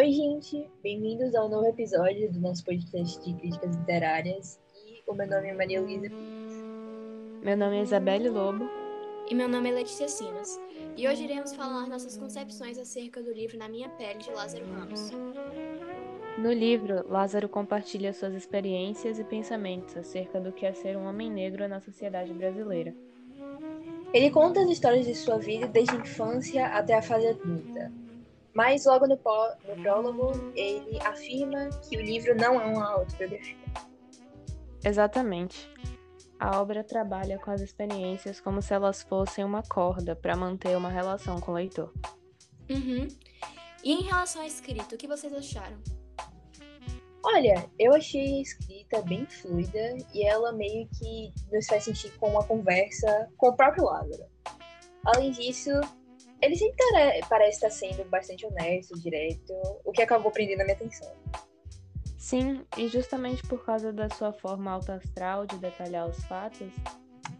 Oi, gente! Bem-vindos ao novo episódio do nosso podcast de críticas literárias. E o meu nome é Maria Luísa Meu nome é Isabelle Lobo. E meu nome é Letícia Simas. E hoje iremos falar nossas concepções acerca do livro Na Minha Pele, de Lázaro Ramos. No livro, Lázaro compartilha suas experiências e pensamentos acerca do que é ser um homem negro na sociedade brasileira. Ele conta as histórias de sua vida desde a infância até a fase adulta. Mas logo no, no prólogo, ele afirma que o livro não é uma autobiografia. Exatamente. A obra trabalha com as experiências como se elas fossem uma corda para manter uma relação com o leitor. Uhum. E em relação à escrita, o que vocês acharam? Olha, eu achei a escrita bem fluida e ela meio que nos faz sentir com uma conversa com o próprio Lázaro. Além disso, ele sempre parece estar sendo bastante honesto, direto, o que acabou prendendo a minha atenção. Sim, e justamente por causa da sua forma alta astral de detalhar os fatos,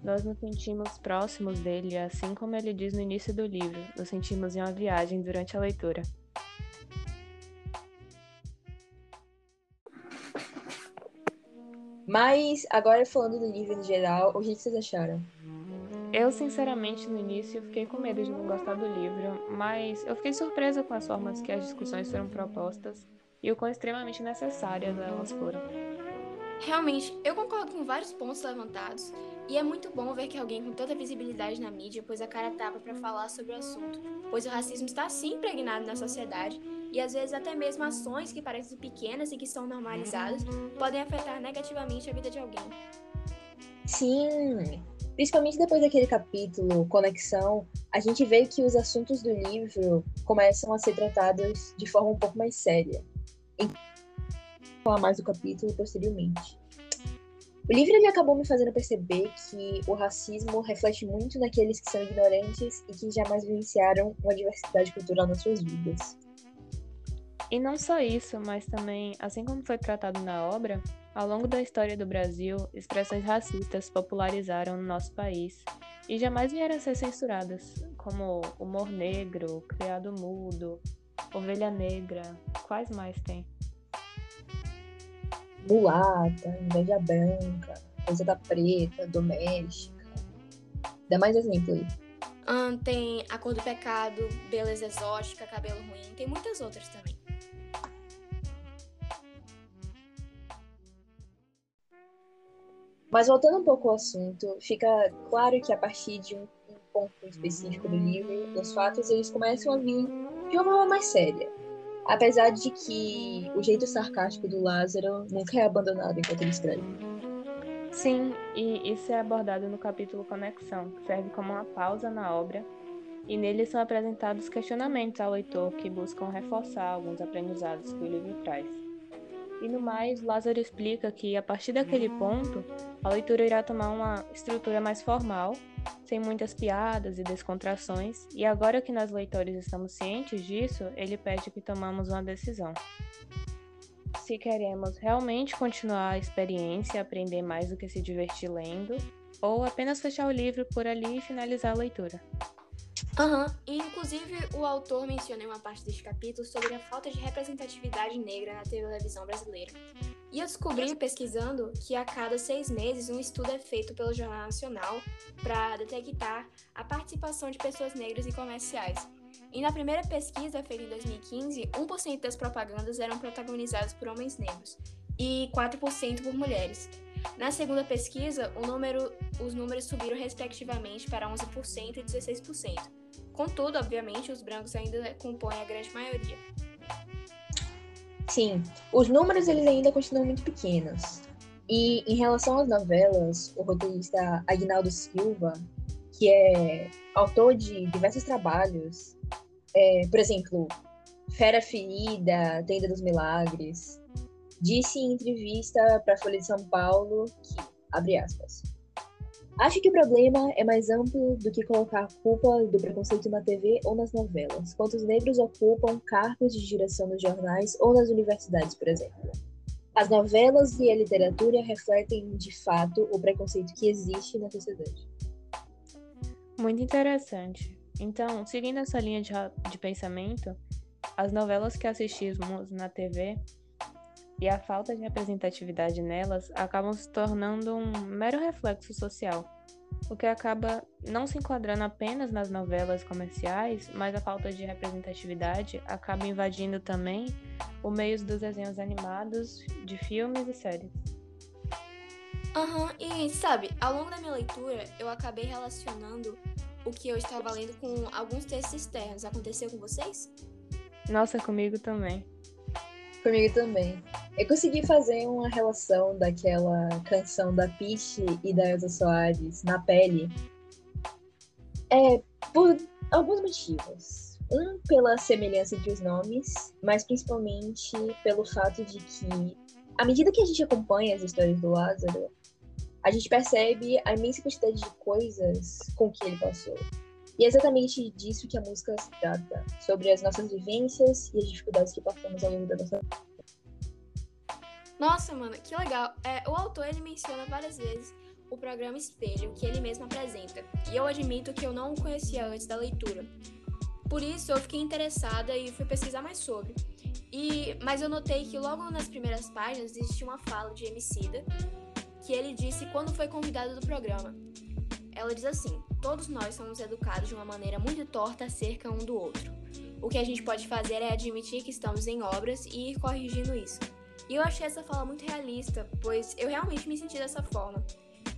nós nos sentimos próximos dele, assim como ele diz no início do livro, nos sentimos em uma viagem durante a leitura. Mas, agora falando do livro em geral, o que vocês acharam? Eu, sinceramente, no início fiquei com medo de não gostar do livro, mas eu fiquei surpresa com as formas que as discussões foram propostas e o quão extremamente necessárias elas foram. Realmente, eu concordo com vários pontos levantados, e é muito bom ver que alguém com tanta visibilidade na mídia pôs a cara tapa para falar sobre o assunto, pois o racismo está sim impregnado na sociedade e às vezes até mesmo ações que parecem pequenas e que são normalizadas podem afetar negativamente a vida de alguém. Sim, principalmente depois daquele capítulo Conexão, a gente vê que os assuntos do livro começam a ser tratados de forma um pouco mais séria. Vou falar mais do capítulo posteriormente. O livro ele acabou me fazendo perceber que o racismo reflete muito naqueles que são ignorantes e que jamais vivenciaram uma diversidade cultural nas suas vidas. E não só isso, mas também, assim como foi tratado na obra, ao longo da história do Brasil, expressões racistas popularizaram no nosso país e jamais vieram a ser censuradas, como humor negro, criado mudo, ovelha negra, quais mais tem? mulata, inveja branca, da preta, doméstica. Dá mais exemplo aí. Um, tem A Cor do Pecado, Beleza Exótica, Cabelo Ruim, tem muitas outras também. Mas voltando um pouco ao assunto, fica claro que a partir de um, ponto específico do livro, os fatos eles começam a vir de uma forma mais séria. Apesar de que o jeito sarcástico do Lázaro nunca é abandonado enquanto ele escreve. Sim, e isso é abordado no capítulo Conexão, que serve como uma pausa na obra, e nele são apresentados questionamentos ao leitor que buscam reforçar alguns aprendizados que o livro traz. E no mais, Lázaro explica que, a partir daquele ponto, a leitura irá tomar uma estrutura mais formal, sem muitas piadas e descontrações, e agora que nós leitores estamos cientes disso, ele pede que tomamos uma decisão. Se queremos realmente continuar a experiência aprender mais do que se divertir lendo, ou apenas fechar o livro por ali e finalizar a leitura. Uhum. inclusive o autor menciona em uma parte deste capítulo sobre a falta de representatividade negra na televisão brasileira. E eu descobri, pesquisando, que a cada seis meses um estudo é feito pelo Jornal Nacional para detectar a participação de pessoas negras em comerciais. E na primeira pesquisa, feita em 2015, 1% das propagandas eram protagonizadas por homens negros e 4% por mulheres. Na segunda pesquisa, número, os números subiram respectivamente para 11% e 16%. Contudo, obviamente, os brancos ainda compõem a grande maioria. Sim, os números eles ainda continuam muito pequenos. E em relação às novelas, o roteirista Agnaldo Silva, que é autor de diversos trabalhos, é, por exemplo, Fera Ferida, Tenda dos Milagres, disse em entrevista para a Folha de São Paulo que, abre aspas, Acho que o problema é mais amplo do que colocar a culpa do preconceito na TV ou nas novelas. Quantos negros ocupam cargos de direção nos jornais ou nas universidades, por exemplo? As novelas e a literatura refletem, de fato, o preconceito que existe na sociedade. Muito interessante. Então, seguindo essa linha de, de pensamento, as novelas que assistimos na TV e a falta de representatividade nelas acabam se tornando um mero reflexo social, o que acaba não se enquadrando apenas nas novelas comerciais, mas a falta de representatividade acaba invadindo também o meio dos desenhos animados, de filmes e séries. Aham, uhum, e sabe, ao longo da minha leitura, eu acabei relacionando o que eu estava lendo com alguns textos externos. Aconteceu com vocês? Nossa, comigo também. Comigo também. Eu consegui fazer uma relação daquela canção da Peach e da Elsa Soares na pele. É, por alguns motivos. Um, pela semelhança entre os nomes, mas principalmente pelo fato de que, à medida que a gente acompanha as histórias do Lázaro, a gente percebe a imensa quantidade de coisas com que ele passou. E é exatamente disso que a música se trata, sobre as nossas vivências e as dificuldades que passamos ao longo da nossa vida. Nossa, mano, que legal. É, o autor ele menciona várias vezes o programa Espelho, que ele mesmo apresenta. E eu admito que eu não o conhecia antes da leitura. Por isso eu fiquei interessada e fui pesquisar mais sobre. E, mas eu notei que logo nas primeiras páginas existia uma fala de Emicida que ele disse quando foi convidado do programa. Ela diz assim: Todos nós somos educados de uma maneira muito torta acerca um do outro. O que a gente pode fazer é admitir que estamos em obras e ir corrigindo isso. E eu achei essa fala muito realista, pois eu realmente me senti dessa forma.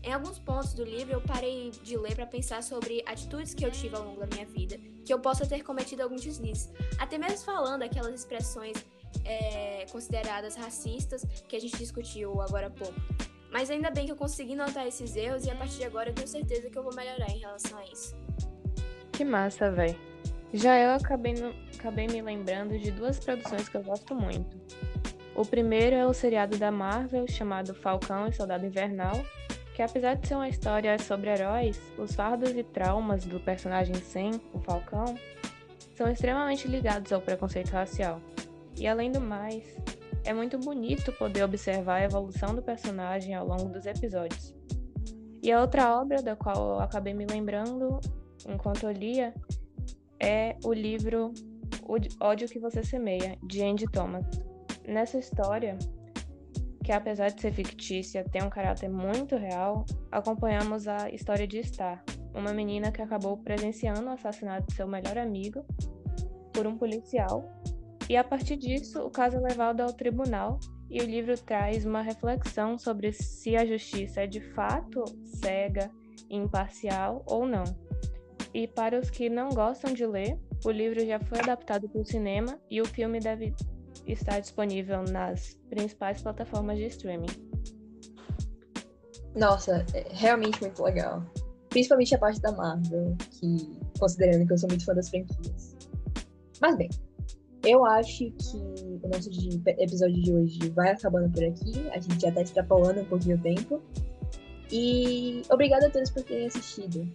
Em alguns pontos do livro, eu parei de ler para pensar sobre atitudes que eu tive ao longo da minha vida, que eu possa ter cometido alguns deslizes, até mesmo falando aquelas expressões é, consideradas racistas que a gente discutiu agora há pouco. Mas ainda bem que eu consegui notar esses erros e a partir de agora eu tenho certeza que eu vou melhorar em relação a isso. Que massa, véi. Já eu acabei, no... acabei me lembrando de duas produções que eu gosto muito. O primeiro é o seriado da Marvel chamado Falcão e Soldado Invernal, que apesar de ser uma história sobre heróis, os fardos e traumas do personagem Sam, o Falcão, são extremamente ligados ao preconceito racial. E além do mais, é muito bonito poder observar a evolução do personagem ao longo dos episódios. E a outra obra da qual eu acabei me lembrando enquanto eu lia é o livro O Ódio que Você Semeia, de Andy Thomas. Nessa história, que apesar de ser fictícia, tem um caráter muito real, acompanhamos a história de Star, uma menina que acabou presenciando o assassinato de seu melhor amigo por um policial e a partir disso, o caso é levado ao tribunal e o livro traz uma reflexão sobre se a justiça é de fato cega, imparcial ou não. E para os que não gostam de ler, o livro já foi adaptado para o cinema e o filme deve estar disponível nas principais plataformas de streaming. Nossa, é realmente muito legal. Principalmente a parte da Marvel, que considerando que eu sou muito fã das franquias. Mas bem, eu acho que o nosso episódio de hoje vai acabando por aqui. A gente já está extrapolando um pouquinho o tempo. E obrigada a todos por terem assistido.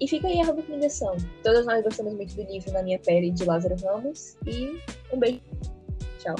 E fica aí a recomendação. Todos nós gostamos muito do livro Na Minha Pele, de Lázaro Ramos. E um beijo. Tchau.